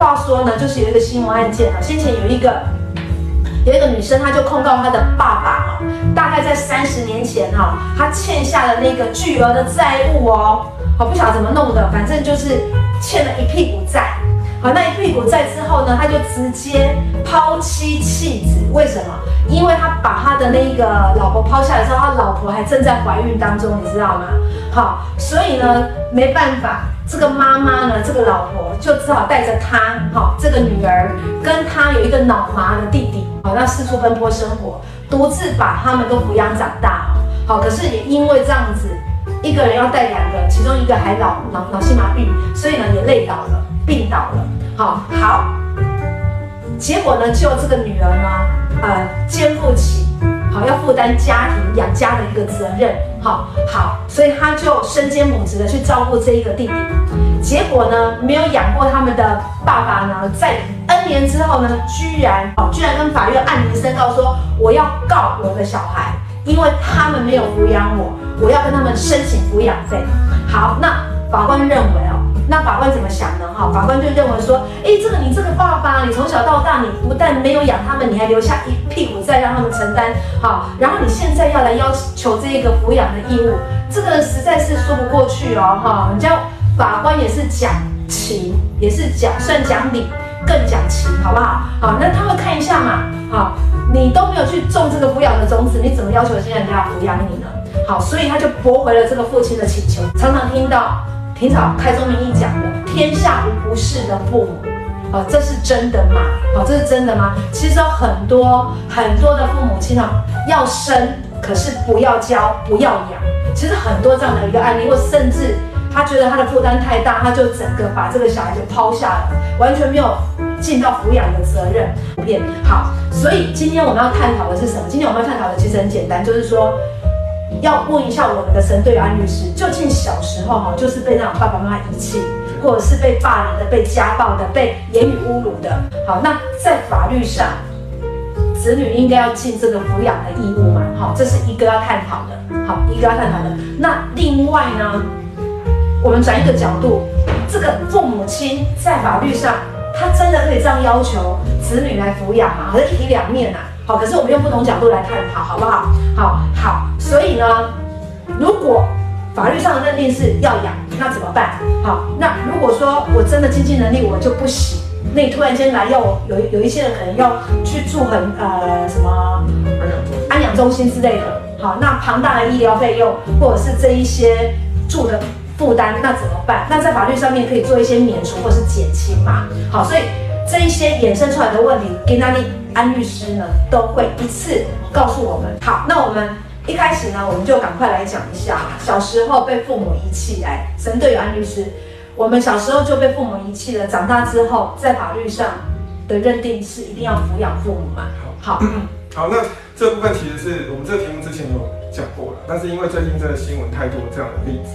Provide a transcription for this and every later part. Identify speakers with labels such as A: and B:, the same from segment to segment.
A: 话说呢，就是有一个新闻案件啊，先前有一个有一个女生，她就控告她的爸爸，大概在三十年前哈，她欠下了那个巨额的债务哦，好不晓得怎么弄的，反正就是欠了一屁股债。好，那一屁股债之后呢，她就直接抛妻弃子，为什么？因为他把他的那个老婆抛下来之后，他老婆还正在怀孕当中，你知道吗？好，所以呢，没办法，这个妈妈呢，这个老婆就只好带着他，好，这个女儿跟她有一个脑麻的弟弟，好，那四处奔波生活，独自把他们都抚养长大，好，可是也因为这样子，一个人要带两个，其中一个还脑脑脑性麻痹，所以呢也累倒了，病倒了，好好，结果呢，就这个女儿呢。呃，肩负起好要负担家庭养家的一个责任，好好，所以他就身兼母职的去照顾这一个弟弟。结果呢，没有养过他们的爸爸呢，在 N 年之后呢，居然哦，居然跟法院按铃申告说，我要告我的小孩，因为他们没有抚养我，我要跟他们申请抚养费。好，那法官认为啊。那法官怎么想呢？哈，法官就认为说，哎，这个你这个爸爸，你从小到大，你不但没有养他们，你还留下一屁股债让他们承担，好，然后你现在要来要求这个抚养的义务，这个实在是说不过去哦，哈，人家法官也是讲情，也是讲算讲理，更讲情，好不好？好，那他会看一下嘛，好，你都没有去种这个抚养的种子，你怎么要求现在人家要抚养你呢？好，所以他就驳回了这个父亲的请求，常常听到。平常开宗明义讲的“天下无不是的父母”，啊，这是真的吗？啊，这是真的吗？其实有很多很多的父母亲啊，要生可是不要教，不要养。其实很多这样的一个案例，或甚至他觉得他的负担太大，他就整个把这个小孩就抛下了，完全没有尽到抚养的责任。好，所以今天我们要探讨的是什么？今天我们要探讨的其实很简单，就是说。要问一下我们的神队安律师，究竟小时候哈，就是被那种爸爸妈妈遗弃，或者是被霸凌的、被家暴的、被言语侮辱的，好，那在法律上，子女应该要尽这个抚养的义务嘛？好，这是一个要探讨的，好，一个要探讨的。那另外呢，我们转一个角度，这个父母亲在法律上，他真的可以这样要求子女来抚养吗？好像一体两面呐。好，可是我们用不同角度来探讨，好不好？好，好，所以呢，如果法律上的认定是要养，那怎么办？好，那如果说我真的经济能力我就不行，那你突然间来要我，有有一些人可能要去住很呃什么安养中心之类的，好，那庞大的医疗费用或者是这一些住的负担，那怎么办？那在法律上面可以做一些免除或是减轻嘛？好，所以这一些衍生出来的问题，给那里。安律师呢都会一次告诉我们。好，那我们一开始呢，我们就赶快来讲一下小时候被父母遗弃。来，神队友安律师，我们小时候就被父母遗弃了，长大之后在法律上的认定是一定要抚养父母嘛？好，好，
B: 好，那这部分其实是我们这个题目之前有讲过了，但是因为最近这个新闻太多这样的例子。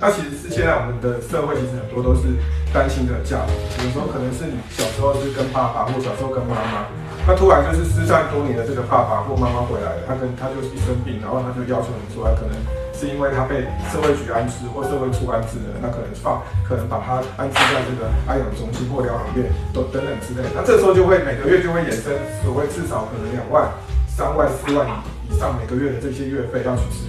B: 那其实是现在我们的社会，其实很多都是担心的家，有时候可能是你小时候是跟爸爸，或小时候跟妈妈，那突然就是失散多年的这个爸爸或妈妈回来了，他跟他就一生病，然后他就要求你说，他可能是因为他被社会局安置或社会处安置的，那可能放，可能把他安置在这个安养中心或疗养院都等等之类，那这时候就会每个月就会衍生所谓至少可能两万、三万、四万以上每个月的这些月费要去支。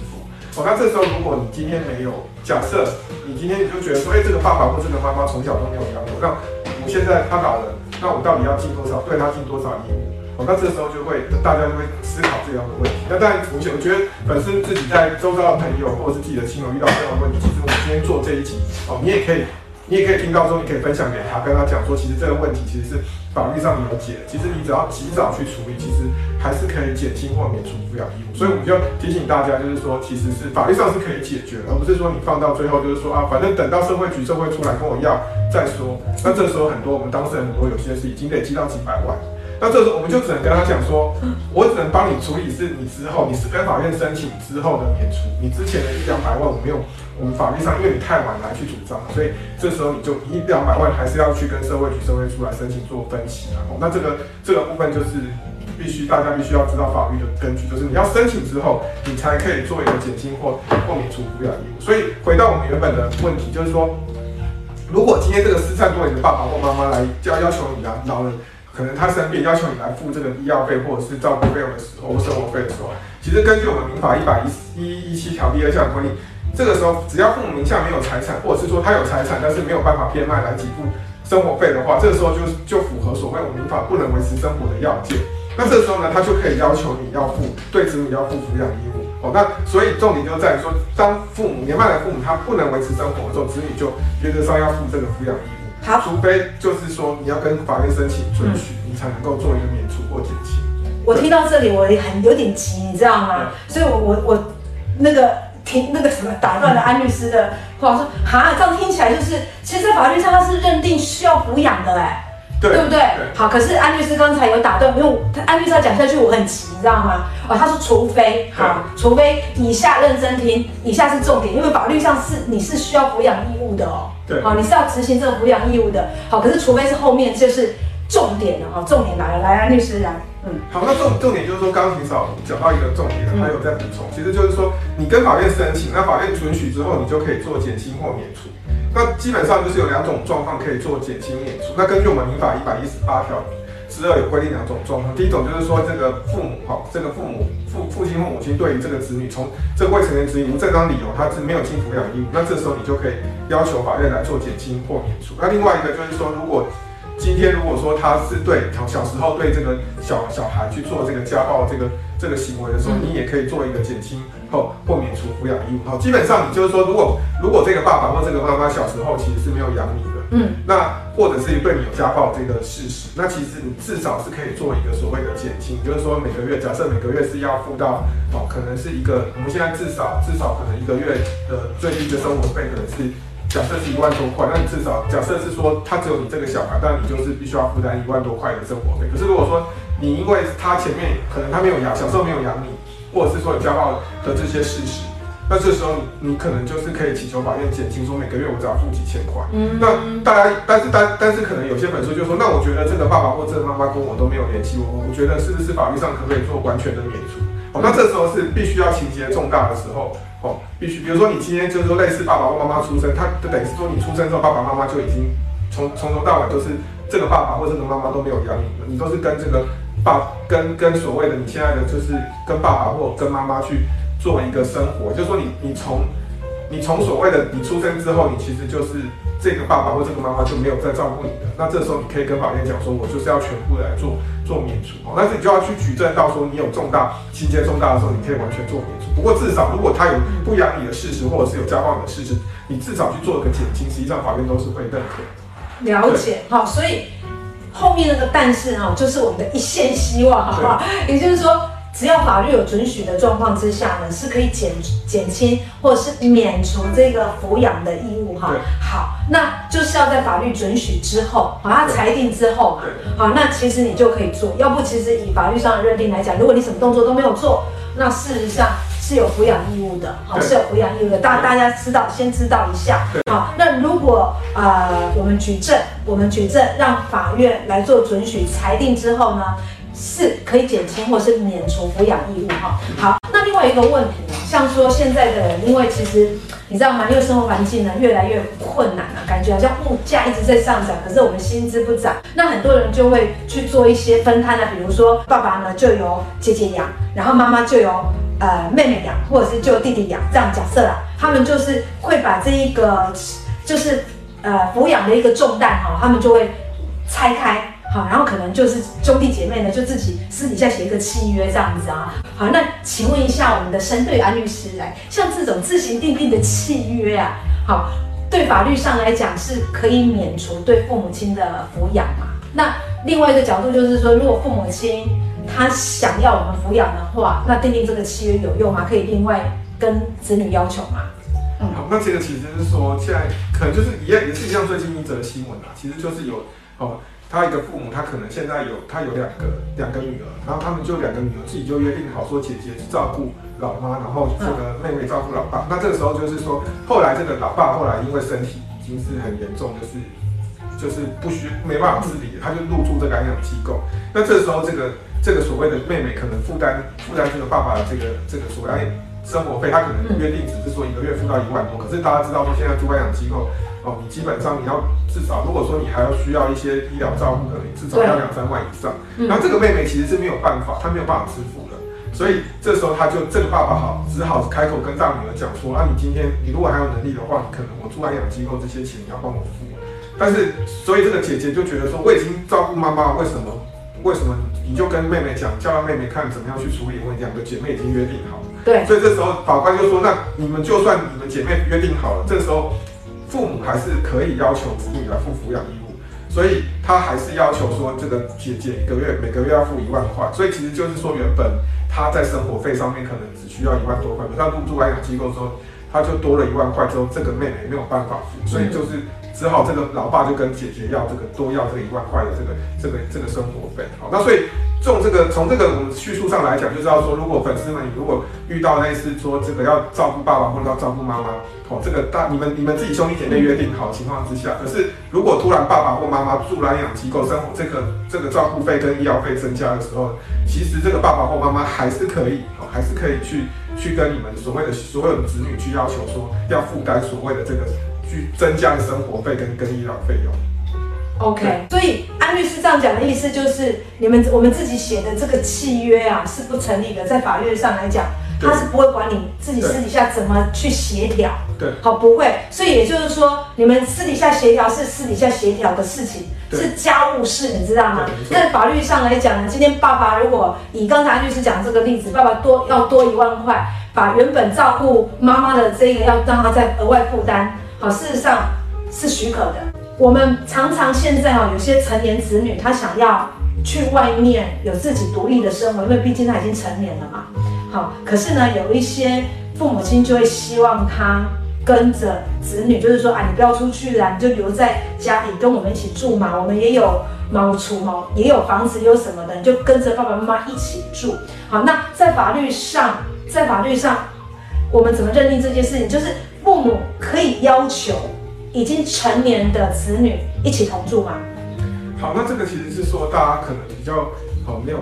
B: 哦，那这时候如果你今天没有，假设你今天你就觉得说，哎、这个爸爸或这个妈妈从小都没有养我，那我现在他老了，那我到底要尽多少，对他尽多少义务？哦，那这时候就会大家就会思考这样的问题。那当然，我我觉得本身自己在周遭的朋友或者是自己的亲友遇到这样的问题，其实我们今天做这一集，哦，你也可以。你也可以听到说，你可以分享给他，跟他讲说，其实这个问题其实是法律上没有解，其实你只要及早去处理，其实还是可以减轻或免除抚养义务。所以我们就提醒大家，就是说，其实是法律上是可以解决，而不是说你放到最后就是说啊，反正等到社会局、社会出来跟我要再说。那这时候很多我们当事人很多有些是已经累积到几百万。那这时候我们就只能跟他讲说，我只能帮你处理，是你之后你是跟法院申请之后的免除，你之前的一两百万我没有，我们法律上因为你太晚来去主张，所以这时候你就一两百万还是要去跟社会局、社会出来申请做分析，然后那这个这个部分就是必须大家必须要知道法律的根据，就是你要申请之后，你才可以做一个减轻或或免除抚养义务。所以回到我们原本的问题，就是说。如果今天这个失散多年的爸爸或妈妈来要要求你啊，老人可能他生病要求你来付这个医药费或者是照顾费用的时候，生活费的时候，其实根据我们民法一百一一一七条第二项规定，这个时候只要父母名下没有财产，或者是说他有财产但是没有办法变卖来给付生活费的话，这个时候就就符合所谓我们民法不能维持生活的要件。那这时候呢，他就可以要求你要付对子女要付抚养义务。哦，那所以重点就在于说，当父母年迈的父母他不能维持生活的时候，子女就原则上要付这个抚养义务。好，除非就是说你要跟法院申请准许，嗯、你才能够做一个免除或减轻。
A: 我听到这里，我很有点急，你知道吗？所以我我我那个听那个什么打断了安律师的话，说哈，这样听起来就是，其实在法律上他是认定需要抚养的哎。对，对不对？对好，可是安律师刚才有打断，因为他安律师要讲下去，我很急，你知道吗？哦，他说除非，好，除非以下认真听，以下是重点，因为法律上是你是需要抚养义务的哦。对，好，你是要执行这个抚养义务的。好，可是除非是后面就是重点了哈，重点来了，来安律师来，嗯，
B: 好，那重重点就是说，刚刚霆嫂讲到一个重点，还有在补充，其实就是说，你跟法院申请，那法院准许之后，你就可以做减轻或免除。那基本上就是有两种状况可以做减轻免除。那根据我们民法一百一十八条之二有规定两种状况。第一种就是说，这个父母哈，这个父母父父亲或母亲对于这个子女从这个未成年子女无正当理由他是没有尽抚养义务，那这时候你就可以要求法院来做减轻或免除。那另外一个就是说，如果今天如果说他是对小时候对这个小小孩去做这个家暴这个这个行为的时候，你也可以做一个减轻后或免除抚养义务。好，基本上你就是说，如果如果这个爸爸或这个妈妈小时候其实是没有养你的，嗯，那或者是对你有家暴这个事实，那其实你至少是可以做一个所谓的减轻，就是说每个月假设每个月是要付到哦，可能是一个我们现在至少至少可能一个月的最低的生活费可能是。假设是一万多块，那你至少假设是说他只有你这个小孩，但你就是必须要负担一万多块的生活费。可是如果说你因为他前面可能他没有养，小时候没有养你，或者是说有家暴的这些事实，那这时候你可能就是可以祈求法院减轻，说每个月我只要付几千块。嗯，那大家但是但但是可能有些粉丝就说，那我觉得这个爸爸或这个妈妈跟我都没有联系，我我觉得是不是法律上可不可以做完全的免除？哦，那这时候是必须要情节重大的时候。哦，必须，比如说你今天就是说类似爸爸或妈妈出生，他就等于是说你出生之后，爸爸妈妈就已经从从头到尾都是这个爸爸或者这个妈妈都没有养你，你都是跟这个爸跟跟所谓的你现在的就是跟爸爸或跟妈妈去做一个生活，就是说你你从你从所谓的你出生之后，你其实就是。这个爸爸或这个妈妈就没有再照顾你的，那这时候你可以跟法院讲说，我就是要全部来做做免除哦，但是你就要去举证到说你有重大情节重大的时候，你可以完全做免除。不过至少如果他有不养你的事实，或者是有家暴的事实，你至少去做一个减轻，实际上法院都是会认可。
A: 了解，好，所以后面那个但是哈，就是我们的一线希望，好不好？也就是说。只要法律有准许的状况之下呢，是可以减减轻或者是免除这个抚养的义务哈。好，那就是要在法律准许之后，好，他裁定之后嘛，好，那其实你就可以做。要不，其实以法律上的认定来讲，如果你什么动作都没有做，那事实上是有抚养义务的，好，是有抚养义务的。大大家知道，先知道一下。好，那如果呃我们举证，我们举证让法院来做准许裁定之后呢？是可以减轻或是免除抚养义务哈。好，那另外一个问题呢，像说现在的人，因为其实你知道吗？因为生活环境呢越来越困难了，感觉好像物价一直在上涨，可是我们薪资不涨，那很多人就会去做一些分摊啊，比如说爸爸呢就由姐姐养，然后妈妈就由呃妹妹养，或者是就弟弟养，这样假设啦，他们就是会把这一个就是呃抚养的一个重担哈，他们就会拆开。好，然后可能就是兄弟姐妹呢，就自己私底下写一个契约这样子啊。好，那请问一下我们的申对安律师来，像这种自行订定的契约啊，好，对法律上来讲是可以免除对父母亲的抚养嘛？那另外一个角度就是说，如果父母亲他想要我们抚养的话，那订定这个契约有用吗？可以另外跟子女要求吗？
B: 嗯，好，那这个其实就是说，现在可能就是一样，也是一样最近一则新闻啊，其实就是有哦。他一个父母，他可能现在有他有两个两个女儿，然后他们就两个女儿自己就约定好说，姐姐照顾老妈，然后这个妹妹照顾老爸。那这个时候就是说，后来这个老爸后来因为身体已经是很严重，就是就是不需没办法自理，他就入住这个安养机构。那这时候这个这个所谓的妹妹可能负担负担这个爸爸的这个这个所谓生活费，他可能约定只是说一个月付到一万多，可是大家知道说现在住安养机构。哦，你基本上你要至少，如果说你还要需要一些医疗照顾的，你至少要两三万以上。然后这个妹妹其实是没有办法，她没有办法支付的，所以这时候她就这个爸爸好只好开口跟大女儿讲说，啊，你今天你如果还有能力的话，你可能我住安养机构这些钱你要帮我付。但是所以这个姐姐就觉得说，我已经照顾妈妈，为什么为什么你就跟妹妹讲，叫她妹妹看怎么样去处理问题？两个姐妹已经约定好了。
A: 对，
B: 所以这时候法官就说，那你们就算你们姐妹约定好了，这时候父母还是可以要求子女来付抚养义务，所以他还是要求说，这个姐姐一个月每个月要付一万块，所以其实就是说，原本他在生活费上面可能只需要一万多块，可他入住安养机构之后，他就多了一万块之后，这个妹妹没有办法付，所以就是只好这个老爸就跟姐姐要这个多要这个一万块的这个这个这个生活费，好，那所以。从这个从这个我们叙述上来讲，就知道说，如果粉丝们如果遇到类似说这个要照顾爸爸或者要照顾妈妈，哦，这个大你们你们自己兄弟姐妹约定好情况之下，可是如果突然爸爸或妈妈住安养机构生活，这个这个照顾费跟医疗费增加的时候，其实这个爸爸或妈妈还是可以哦，还是可以去去跟你们所谓的所有的子女去要求说要负担所谓的这个去增加的生活费跟跟医疗费用。
A: OK，所以安律师这样讲的意思就是，你们我们自己写的这个契约啊是不成立的，在法律上来讲，他是不会管你自己私底下怎么去协调。
B: 对，
A: 好，不会。所以也就是说，你们私底下协调是私底下协调的事情，是家务事，你知道吗？在法律上来讲呢，今天爸爸如果以刚才安律师讲这个例子，爸爸多要多一万块，把原本照顾妈妈的这个要让他再额外负担，好，事实上是许可的。我们常常现在啊，有些成年子女他想要去外面有自己独立的生活，因为毕竟他已经成年了嘛。好，可是呢，有一些父母亲就会希望他跟着子女，就是说啊，你不要出去啦，你就留在家里跟我们一起住嘛。我们也有猫厨猫，也有房子，有什么的，你就跟着爸爸妈妈一起住。好，那在法律上，在法律上，我们怎么认定这件事情？就是父母可以要求。已经成年的子女一起同住吗？
B: 好，那这个其实是说大家可能比较好没有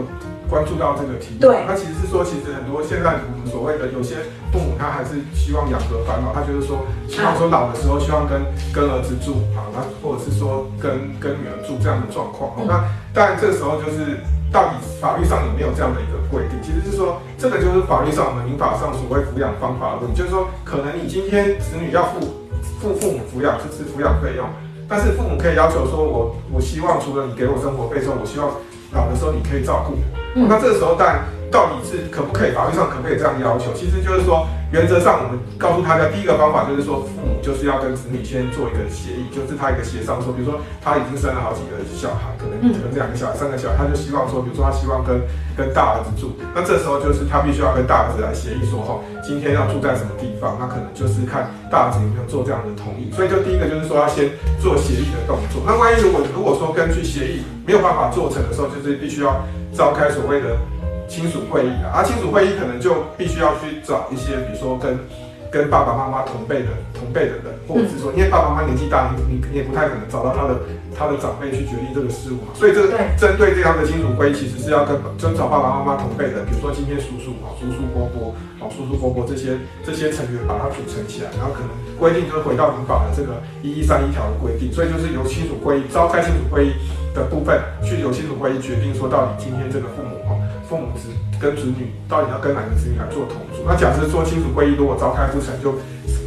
B: 关注到这个题目。
A: 对，
B: 那其实是说，其实很多现在我们所谓的有些父母，他还是希望养儿防老，他就是说希望说老的时候希望跟跟儿子住啊，那或者是说跟跟女儿住这样的状况。嗯、那当然这个时候就是到底法律上有没有这样的一个规定？其实是说这个就是法律上我们民法上所谓抚养方法的问题，就是说可能你今天子女要付。付父母抚养就是抚养费用，但是父母可以要求说我，我我希望除了你给我生活费之后，我希望老的时候你可以照顾我。嗯、那这个时候，但到底是可不可以？法律上可不可以这样要求？其实就是说。原则上，我们告诉大家，第一个方法就是说，父母就是要跟子女先做一个协议，就是他一个协商说，比如说他已经生了好几个小孩，可能可能两个小孩、三个小孩，他就希望说，比如说他希望跟跟大儿子住，那这时候就是他必须要跟大儿子来协议说，哈，今天要住在什么地方，那可能就是看大儿子有没有做这样的同意。所以就第一个就是说要先做协议的动作。那万一如果如果说根据协议没有办法做成的时候，就是必须要召开所谓的。亲属会议啊，而亲属会议可能就必须要去找一些，比如说跟跟爸爸妈妈同辈的同辈的人，或者是说，因为爸爸妈妈年纪大，你你也不太可能找到他的他的长辈去决定这个事务嘛，所以这个针对这样的亲属会议，其实是要跟就找爸爸妈妈同辈的，比如说今天叔叔啊、叔叔伯伯啊、叔叔伯伯这些这些成员把它组成起来，然后可能规定就是回到民法的这个一一三一条的规定，所以就是由亲属会议召开亲属会议的部分，去由亲属会议决定说到底今天这个父母哈。父母子跟子女到底要跟哪个子女来做同住？那假设说亲属会议如果召开不成，就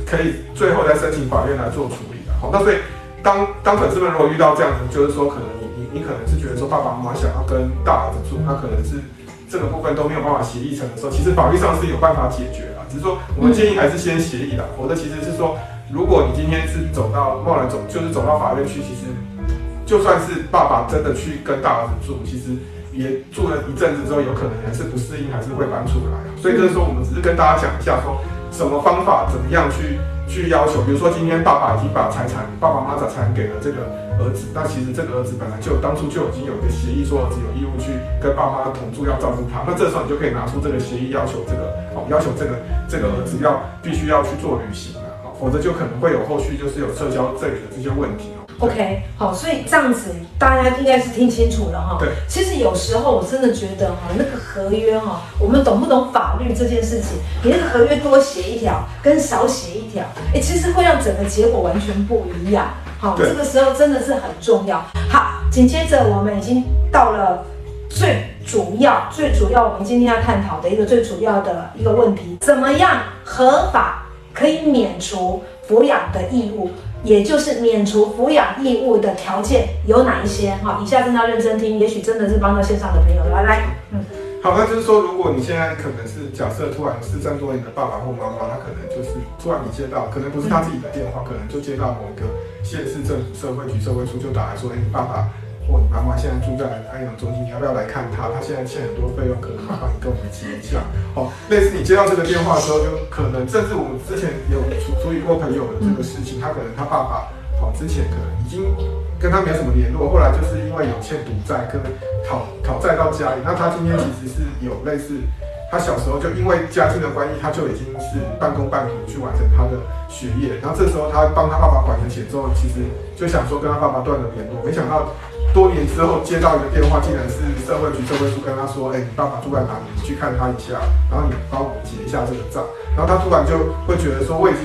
B: 可以最后再申请法院来做处理的。好，那所以当当粉丝们如果遇到这样子，就是说可能你你你可能是觉得说爸爸妈妈想要跟大儿子住，那可能是这个部分都没有办法协议成的时候，其实法律上是有办法解决的，只是说我们建议还是先协议的。否则其实是说，如果你今天是走到贸然走，就是走到法院去，其实就算是爸爸真的去跟大儿子住，其实。也住了一阵子之后，有可能还是不适应，还是会搬出来。所以就是说，我们只是跟大家讲一下，说什么方法，怎么样去去要求。比如说，今天爸爸已经把财产，爸爸妈妈把财产给了这个儿子，那其实这个儿子本来就当初就已经有一个协议，说儿子有义务去跟爸妈同住，要照顾他。那这时候你就可以拿出这个协议，要求这个哦，要求这个这个儿子要必须要去做履行了，否则就可能会有后续就是有撤销这里的这些问题。
A: OK，好，所以这样子大家应该是听清楚了哈。
B: 对，
A: 其实有时候我真的觉得哈，那个合约哈，我们懂不懂法律这件事情？你那个合约多写一条跟少写一条，哎，其实会让整个结果完全不一样。好，这个时候真的是很重要。好，紧接着我们已经到了最主要、最主要我们今天要探讨的一个最主要的一个问题：怎么样合法可以免除抚养的义务？也就是免除抚养义务的条件有哪一些？哈，以下真的要认真听，也许真的是帮到线上的朋友。来来，嗯，
B: 好，那就是说，如果你现在可能是假设突然失散多年的爸爸或妈妈，他可能就是突然你接到，可能不是他自己的电话，可能就接到某一个县市政府社会局社会处就打来说，哎，你爸爸。或你妈妈现在住在安养中心，你要不要来看他？他现在欠很多费用，可能麻烦你跟我们结一下。哦，类似你接到这个电话的时候，就可能甚至我们之前有处处理过朋友的这个事情，他可能他爸爸哦之前可能已经跟他没有什么联络，后来就是因为有欠赌债，跟讨讨债到家里。那他今天其实是有类似，他小时候就因为家境的关系，他就已经是半工半读去完成他的学业。然后这时候他帮他爸爸管了钱之后，其实就想说跟他爸爸断了联络，没想到。多年之后接到一个电话，竟然是社会局社会处跟他说：“哎、欸，你爸爸住在哪里？你去看他一下，然后你帮我结一下这个账。”然后他突然就会觉得说：“我已经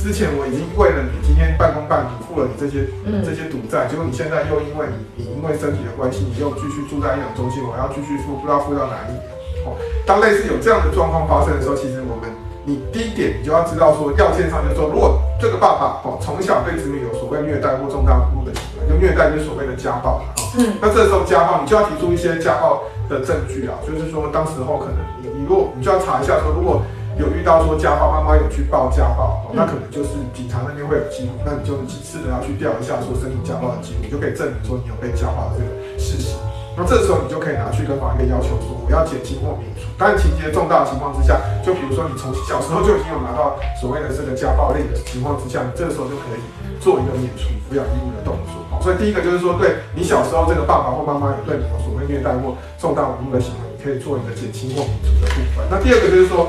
B: 之前我已经为了你今天半工半读付了你这些这些赌债，结果你现在又因为你你因为身体的关系，你又继续住在安养中心，我要继续付，不知道付到哪里。”哦，当类似有这样的状况发生的时候，其实我们你第一点你就要知道说，要件上就是说，如果这个爸爸哦从小对子女有所谓虐待或重大侮辱的行为。就虐待就是所谓的家暴啊，嗯，那这时候家暴，你就要提出一些家暴的证据啊，就是说当时候可能你你如果你就要查一下说，如果有遇到说家暴，妈妈有去报家暴，那可能就是警察那边会有记录，那你就几次的要去调一下说身体家暴的记录，你就可以证明说你有被家暴的这个事实。那这时候你就可以拿去跟法院要求说，我要减轻或免除。当然情节重大的情况之下，就比如说你从小时候就已经有拿到所谓的这个家暴类的情况之下，你这个时候就可以做一个免除抚养义务的动作。所以第一个就是说，对你小时候这个爸爸或妈妈有对你有所谓虐待或重大侮辱的行为，你可以做一个减轻或免除的部分。那第二个就是说，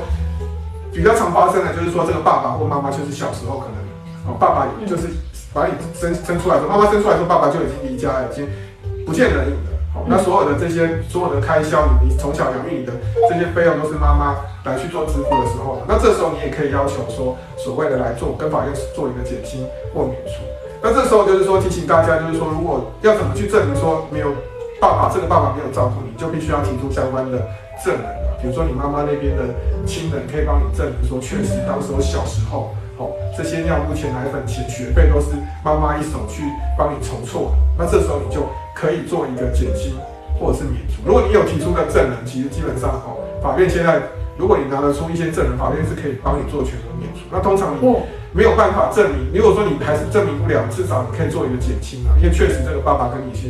B: 比较常发生的，就是说这个爸爸或妈妈就是小时候可能，哦，爸爸就是把你生生出来的妈妈生出来的时候，爸爸就已经离家了，已经不见人影了。那所有的这些所有的开销，你你从小养育你的这些费用都是妈妈来去做支付的时候，那这时候你也可以要求说，所谓的来做跟法院做一个减轻或免除。那这时候就是说提醒大家，就是说如果要怎么去证明说没有爸爸，这个爸爸没有照顾你，就必须要提出相关的证人。比如说你妈妈那边的亲人可以帮你证明说，确实当时候小时候，哦，这些尿布钱、奶粉钱、学费都是妈妈一手去帮你筹措的。那这时候你就可以做一个减轻或者是免除。如果你有提出的证人，其实基本上哦，法院现在如果你拿得出一些证人，法院是可以帮你做全额免除。那通常你。没有办法证明，如果说你还是证明不了，至少你可以做一个减轻啊，因为确实这个爸爸跟你是，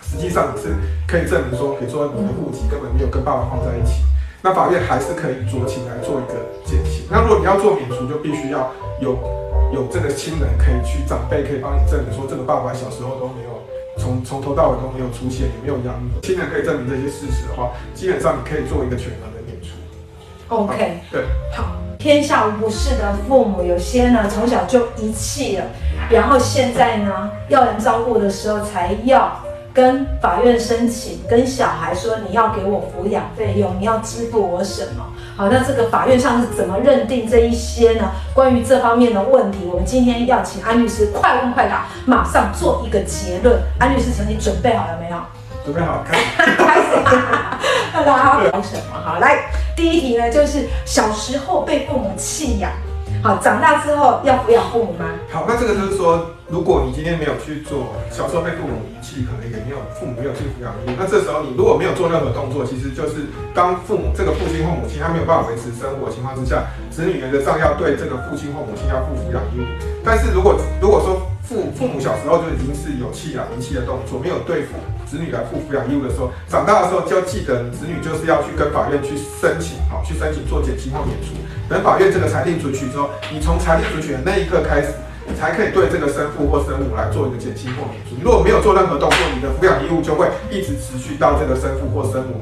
B: 实际上你是可以证明说，比如说你的户籍根本没有跟爸爸放在一起，那法院还是可以酌情来做一个减轻。那如果你要做免除，就必须要有有这个亲人可以去，长辈可以帮你证明说，这个爸爸小时候都没有从从头到尾都没有出现，也没有养你，亲人可以证明这些事实的话，基本上你可以做一个全额的免除。
A: OK，
B: 对，
A: 好。天下无不是的父母，有些呢从小就遗弃了，然后现在呢要人照顾的时候才要跟法院申请，跟小孩说，你要给我抚养费用，你要支付我什么？好，那这个法院上是怎么认定这一些呢？关于这方面的问题，我们今天要请安律师快问快答，马上做一个结论。安律师，请你准备好了没有？
B: 准备好，开始。
A: 好，聊什么？好，来。第一题呢，就是小时候被父母弃养，好，长大之后要抚养父母吗？
B: 好，那这个就是说，如果你今天没有去做，小时候被父母遗弃，可能也没有父母没有去抚养你，那这时候你如果没有做任何动作，其实就是当父母这个父亲或母亲他没有办法维持生活情况之下，子女原则上要对这个父亲或母亲要负抚养义务。但是如果如果说父父母小时候就已经是有弃养遗弃的动作，没有对付。子女来负抚养义务的时候，长大的时候就要记得，子女就是要去跟法院去申请，好，去申请做减轻或免除。等法院这个裁定准许之后，你从裁定准许的那一刻开始，你才可以对这个生父或生母来做一个减轻或免除。你如果没有做任何动作，你的抚养义务就会一直持续到这个生父或生母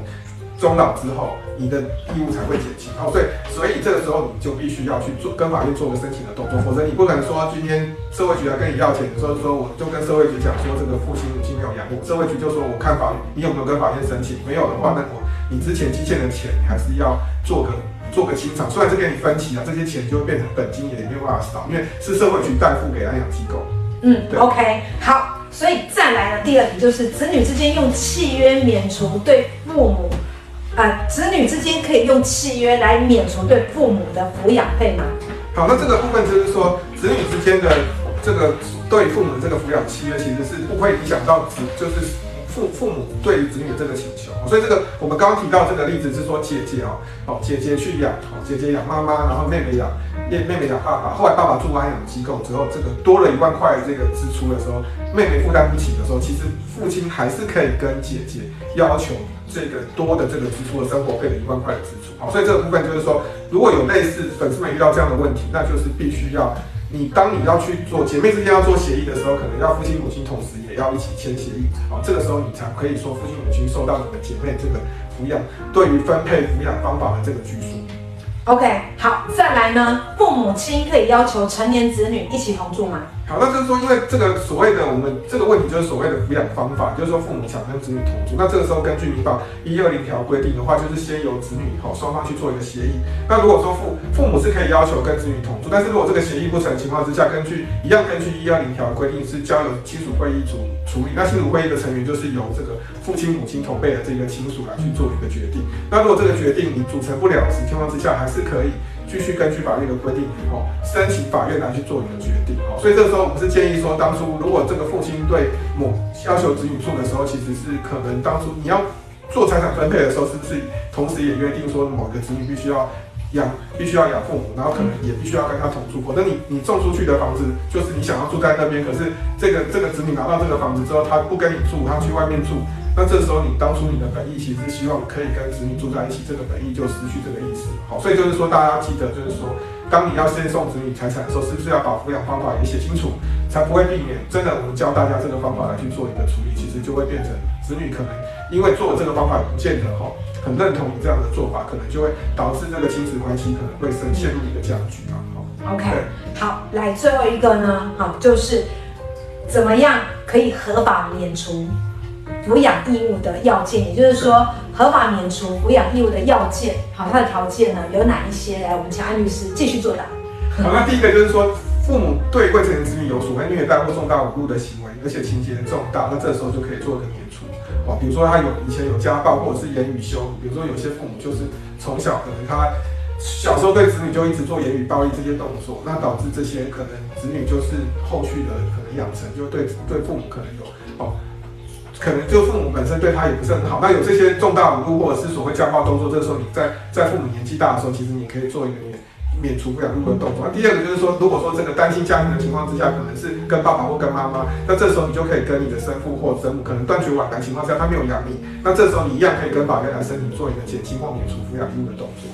B: 终老之后，你的义务才会减轻。哦，对，所以这个时候你就必须要去做跟法院做个申请的动作，否则你不可能说今天社会局来跟你要钱的时候，说我就跟社会局讲说这个父亲母亲没有养我，社会局就说我看法你有没有跟法院申请，没有的话，那我你之前积欠的钱你还是要做个做个清偿，虽然这边你分期啊，这些钱就会变成本金也没有办法少，因为是社会局代付给安养机构。
A: 嗯，OK，好，所以再来呢，第二题就是子女之间用契约免除对父母，呃，子女之间可以用契约来免除对父母的抚养费吗？
B: 好，那这个部分就是说，子女之间的这个对父母的这个抚养契约，其实是不会影响到子，就是父父母对于子女的这个请求。所以这个我们刚刚提到这个例子是说，姐姐哦，哦，姐姐去养，哦，姐姐养妈妈，然后妹妹养。妹妹妹养爸爸，后来爸爸住安养机构之后，这个多了一万块这个支出的时候，妹妹负担不起的时候，其实父亲还是可以跟姐姐要求这个多的这个支出的生活费的一万块的支出。好，所以这个部分就是说，如果有类似粉丝们遇到这样的问题，那就是必须要你当你要去做姐妹之间要做协议的时候，可能要父亲母亲同时也要一起签协议。好，这个时候你才可以说父亲母亲受到你们姐妹这个抚养对于分配抚养方法的这个拘束。
A: OK，好，再来呢？父母亲可以要求成年子女一起同住吗？
B: 好，那就是说，因为这个所谓的我们这个问题就是所谓的抚养方法，就是说父母想跟子女同住，那这个时候根据民法一二零条规定的话，就是先由子女以后双方去做一个协议。那如果说父父母是可以要求跟子女同住，但是如果这个协议不成的情况之下，根据一样根据一二零条规定是交由亲属会议处处理。那亲属会议的成员就是由这个父亲母亲同辈的这个亲属来去做一个决定。那如果这个决定你组成不了的情况之下，还是可以。继续根据法律的规定以后，申请法院来去做一个决定。好，所以这个时候我们是建议说，当初如果这个父亲对某要求子女住的时候，其实是可能当初你要做财产分配的时候，是不是同时也约定说某个子女必须要养，必须要养父母，然后可能也必须要跟他同住。否则你你送出去的房子，就是你想要住在那边，可是这个这个子女拿到这个房子之后，他不跟你住，他去外面住。那这时候，你当初你的本意其实是希望可以跟子女住在一起，这个本意就失去这个意思。好，所以就是说，大家要记得，就是说，当你要先送子女财产的时候，是不是要把抚养方法也写清楚，才不会避免真的我们教大家这个方法来去做一个处理，其实就会变成子女可能因为做了这个方法，不见得哈很认同你这样的做法，可能就会导致这个亲子关系可能会深陷入一个僵局啊。好，OK，
A: 好，来最后一个呢，好，就是怎么样可以合法免除抚养义务的要件，也就是说，合法免除抚养义务的要件，好，它的条件呢有哪一些？来，我们请安律师继续作答。
B: 好，那第一个就是说，父母对未成年子女有所谓虐待或重大侮辱的行为，而且情节重大，那这时候就可以做个免除。哦，比如说他有以前有家暴或者是言语羞辱，比如说有些父母就是从小可能他小时候对子女就一直做言语暴力这些动作，那导致这些可能子女就是后续的可能养成就对对父母可能有哦。可能就父母本身对他也不是很好，那有这些重大侮辱或者是所谓家暴动作，这个时候你在在父母年纪大的时候，其实你可以做一个免免除抚养义务的动作。第二个就是说，如果说这个单亲家庭的情况之下，可能是跟爸爸或跟妈妈，那这时候你就可以跟你的生父或生母可能断绝往来情况下，他没有养你，那这时候你一样可以跟法院来申请做一个减轻或免除抚养义务的动作。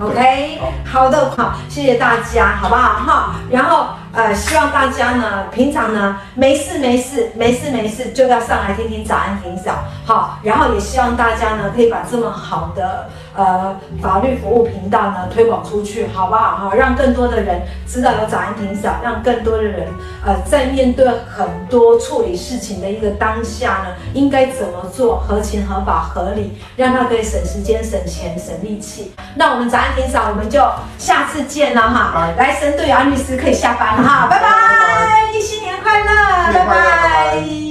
A: OK，好的，好，谢谢大家，好不好？哈，然后呃，希望大家呢，平常呢，没事没事没事没事就要上来听听早安听早，好，然后也希望大家呢，可以把这么好的。呃，法律服务频道呢，推广出去，好不好？哈，让更多的人知道有早安庭嫂，让更多的人呃，在面对很多处理事情的一个当下呢，应该怎么做，合情合法合理，让他可以省时间、省钱、省力气。那我们早安庭嫂，我们就下次见了哈。来，神队友安律师可以下班了哈，拜拜，新年快乐，拜拜。